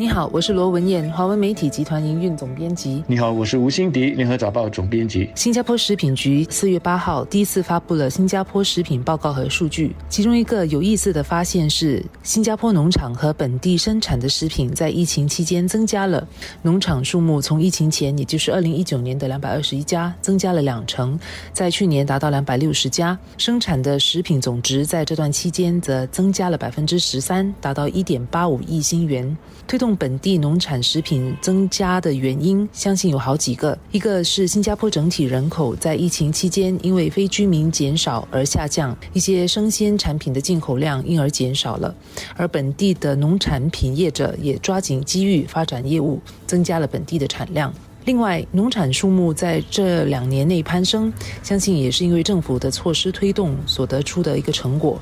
你好，我是罗文燕，华文媒体集团营运总编辑。你好，我是吴欣迪，联合早报总编辑。新加坡食品局四月八号第一次发布了新加坡食品报告和数据，其中一个有意思的发现是，新加坡农场和本地生产的食品在疫情期间增加了。农场数目从疫情前，也就是二零一九年的两百二十一家，增加了两成，在去年达到两百六十家。生产的食品总值在这段期间则增加了百分之十三，达到一点八五亿新元。推动本地农产食品增加的原因，相信有好几个。一个是新加坡整体人口在疫情期间因为非居民减少而下降，一些生鲜产品的进口量因而减少了，而本地的农产品业者也抓紧机遇发展业务，增加了本地的产量。另外，农产数目在这两年内攀升，相信也是因为政府的措施推动所得出的一个成果。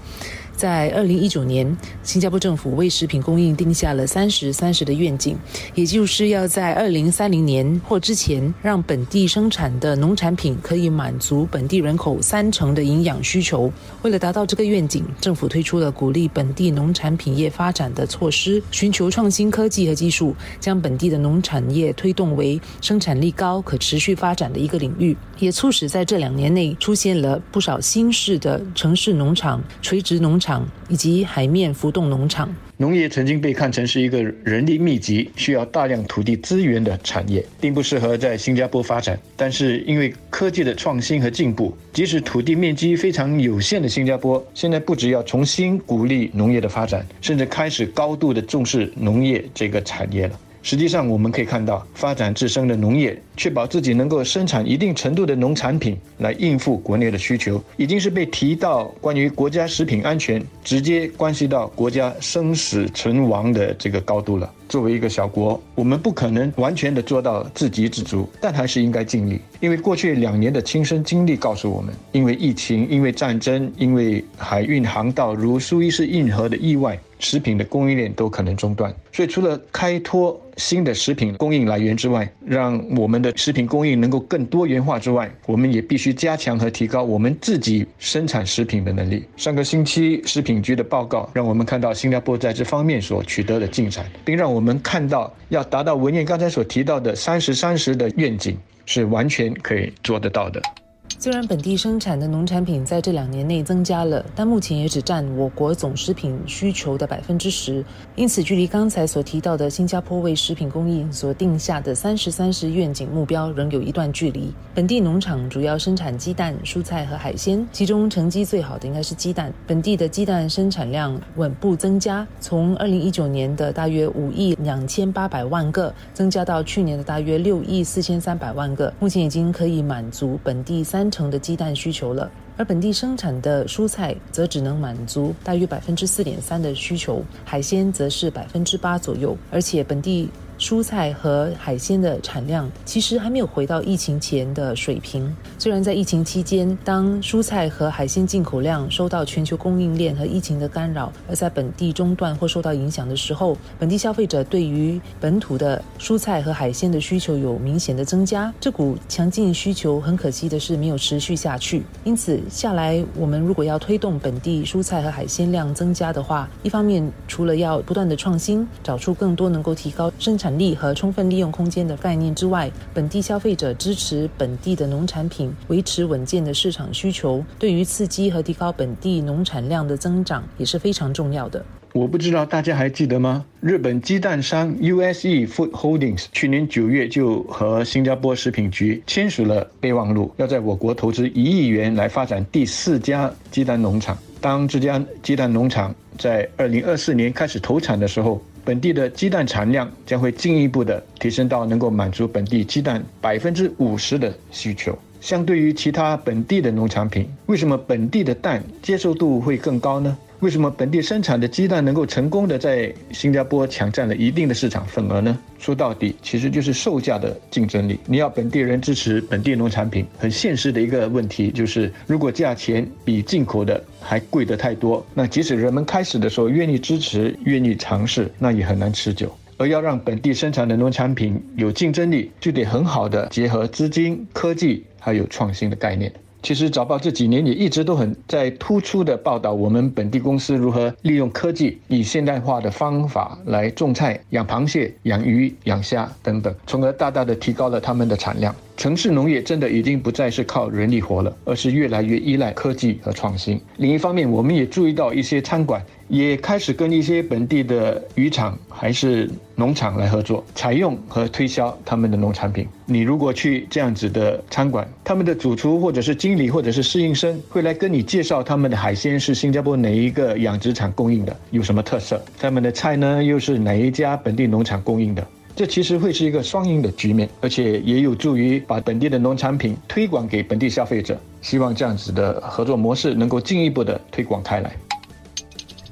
在二零一九年，新加坡政府为食品供应定下了“三十三十”的愿景，也就是要在二零三零年或之前，让本地生产的农产品可以满足本地人口三成的营养需求。为了达到这个愿景，政府推出了鼓励本地农产品业发展的措施，寻求创新科技和技术，将本地的农产业推动为生产力高、可持续发展的一个领域，也促使在这两年内出现了不少新式的城市农场、垂直农场。场以及海面浮动农场，农业曾经被看成是一个人力密集、需要大量土地资源的产业，并不适合在新加坡发展。但是因为科技的创新和进步，即使土地面积非常有限的新加坡，现在不只要重新鼓励农业的发展，甚至开始高度的重视农业这个产业了。实际上，我们可以看到，发展自身的农业，确保自己能够生产一定程度的农产品来应付国内的需求，已经是被提到关于国家食品安全，直接关系到国家生死存亡的这个高度了。作为一个小国，我们不可能完全的做到自给自足，但还是应该尽力。因为过去两年的亲身经历告诉我们，因为疫情、因为战争、因为海运航道如苏伊士运河的意外。食品的供应链都可能中断，所以除了开脱新的食品供应来源之外，让我们的食品供应能够更多元化之外，我们也必须加强和提高我们自己生产食品的能力。上个星期食品局的报告让我们看到新加坡在这方面所取得的进展，并让我们看到要达到文彦刚才所提到的“三十三十”的愿景是完全可以做得到的。虽然本地生产的农产品在这两年内增加了，但目前也只占我国总食品需求的百分之十，因此距离刚才所提到的新加坡为食品供应所定下的“三十三十”愿景目标仍有一段距离。本地农场主要生产鸡蛋、蔬菜和海鲜，其中成绩最好的应该是鸡蛋。本地的鸡蛋生产量稳步增加，从二零一九年的大约五亿两千八百万个，增加到去年的大约六亿四千三百万个，目前已经可以满足本地三三。成的鸡蛋需求了，而本地生产的蔬菜则只能满足大约百分之四点三的需求，海鲜则是百分之八左右，而且本地。蔬菜和海鲜的产量其实还没有回到疫情前的水平。虽然在疫情期间，当蔬菜和海鲜进口量受到全球供应链和疫情的干扰，而在本地中断或受到影响的时候，本地消费者对于本土的蔬菜和海鲜的需求有明显的增加。这股强劲需求很可惜的是没有持续下去。因此，下来我们如果要推动本地蔬菜和海鲜量增加的话，一方面除了要不断的创新，找出更多能够提高生产。产力和充分利用空间的概念之外，本地消费者支持本地的农产品，维持稳健的市场需求，对于刺激和提高本地农产量的增长也是非常重要的。我不知道大家还记得吗？日本鸡蛋商 USE Food Holdings 去年九月就和新加坡食品局签署了备忘录，要在我国投资一亿元来发展第四家鸡蛋农场。当这家鸡蛋农场在二零二四年开始投产的时候，本地的鸡蛋产量将会进一步的提升到能够满足本地鸡蛋百分之五十的需求。相对于其他本地的农产品，为什么本地的蛋接受度会更高呢？为什么本地生产的鸡蛋能够成功的在新加坡抢占了一定的市场份额呢？说到底，其实就是售价的竞争力。你要本地人支持本地农产品，很现实的一个问题就是，如果价钱比进口的还贵得太多，那即使人们开始的时候愿意支持、愿意尝试，那也很难持久。而要让本地生产的农产品有竞争力，就得很好的结合资金、科技。还有创新的概念。其实早报这几年也一直都很在突出的报道我们本地公司如何利用科技，以现代化的方法来种菜、养螃蟹、养鱼、养虾等等，从而大大的提高了他们的产量。城市农业真的已经不再是靠人力活了，而是越来越依赖科技和创新。另一方面，我们也注意到一些餐馆也开始跟一些本地的渔场还是农场来合作，采用和推销他们的农产品。你如果去这样子的餐馆，他们的主厨或者是经理或者是侍应生会来跟你介绍他们的海鲜是新加坡哪一个养殖场供应的，有什么特色；他们的菜呢又是哪一家本地农场供应的。这其实会是一个双赢的局面，而且也有助于把本地的农产品推广给本地消费者。希望这样子的合作模式能够进一步的推广开来。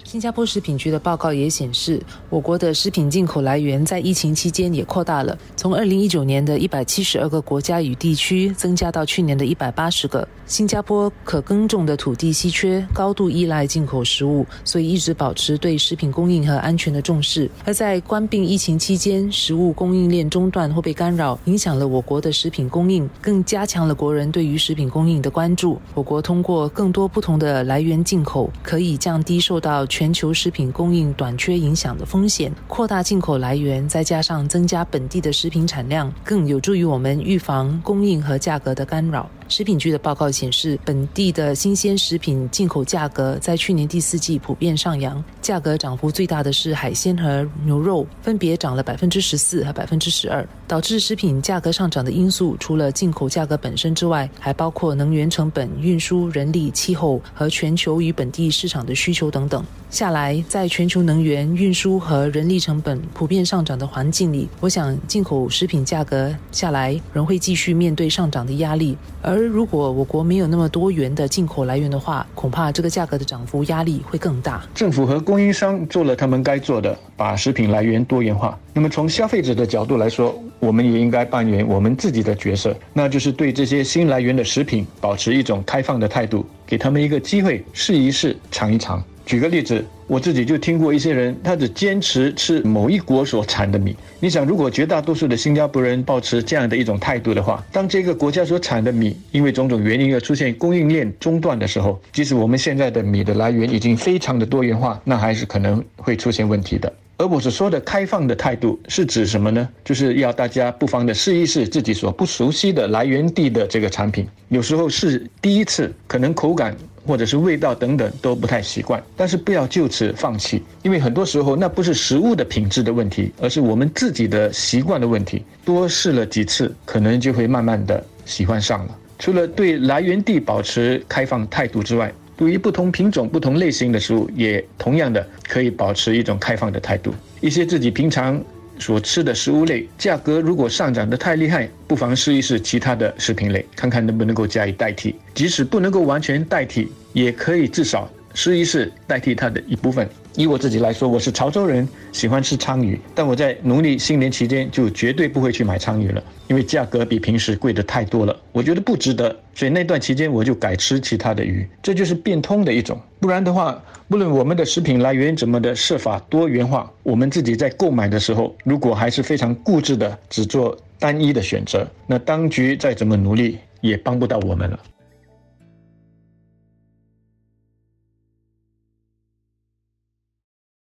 新加坡食品局的报告也显示，我国的食品进口来源在疫情期间也扩大了，从二零一九年的一百七十二个国家与地区增加到去年的一百八十个。新加坡可耕种的土地稀缺，高度依赖进口食物，所以一直保持对食品供应和安全的重视。而在关闭疫情期间，食物供应链中断或被干扰，影响了我国的食品供应，更加强了国人对于食品供应的关注。我国通过更多不同的来源进口，可以降低受到全球食品供应短缺影响的风险，扩大进口来源，再加上增加本地的食品产量，更有助于我们预防供应和价格的干扰。食品局的报告显示，本地的新鲜食品进口价格在去年第四季普遍上扬，价格涨幅最大的是海鲜和牛肉，分别涨了百分之十四和百分之十二。导致食品价格上涨的因素，除了进口价格本身之外，还包括能源成本、运输、人力、气候和全球与本地市场的需求等等。下来，在全球能源、运输和人力成本普遍上涨的环境里，我想进口食品价格下来仍会继续面对上涨的压力。而而如果我国没有那么多元的进口来源的话，恐怕这个价格的涨幅压力会更大。政府和供应商做了他们该做的，把食品来源多元化。那么从消费者的角度来说，我们也应该扮演我们自己的角色，那就是对这些新来源的食品保持一种开放的态度，给他们一个机会试一试、尝一尝。举个例子，我自己就听过一些人，他只坚持吃某一国所产的米。你想，如果绝大多数的新加坡人保持这样的一种态度的话，当这个国家所产的米因为种种原因而出现供应链中断的时候，即使我们现在的米的来源已经非常的多元化，那还是可能会出现问题的。而我所说的开放的态度是指什么呢？就是要大家不妨的试一试自己所不熟悉的来源地的这个产品。有时候是第一次，可能口感或者是味道等等都不太习惯，但是不要就此放弃，因为很多时候那不是食物的品质的问题，而是我们自己的习惯的问题。多试了几次，可能就会慢慢的喜欢上了。除了对来源地保持开放态度之外，对于不同品种、不同类型的食物，也同样的可以保持一种开放的态度。一些自己平常所吃的食物类，价格如果上涨得太厉害，不妨试一试其他的食品类，看看能不能够加以代替。即使不能够完全代替，也可以至少试一试代替它的一部分。以我自己来说，我是潮州人，喜欢吃鲳鱼，但我在农历新年期间就绝对不会去买鲳鱼了，因为价格比平时贵的太多了，我觉得不值得。所以那段期间我就改吃其他的鱼，这就是变通的一种。不然的话，不论我们的食品来源怎么的设法多元化，我们自己在购买的时候，如果还是非常固执的只做单一的选择，那当局再怎么努力也帮不到我们了。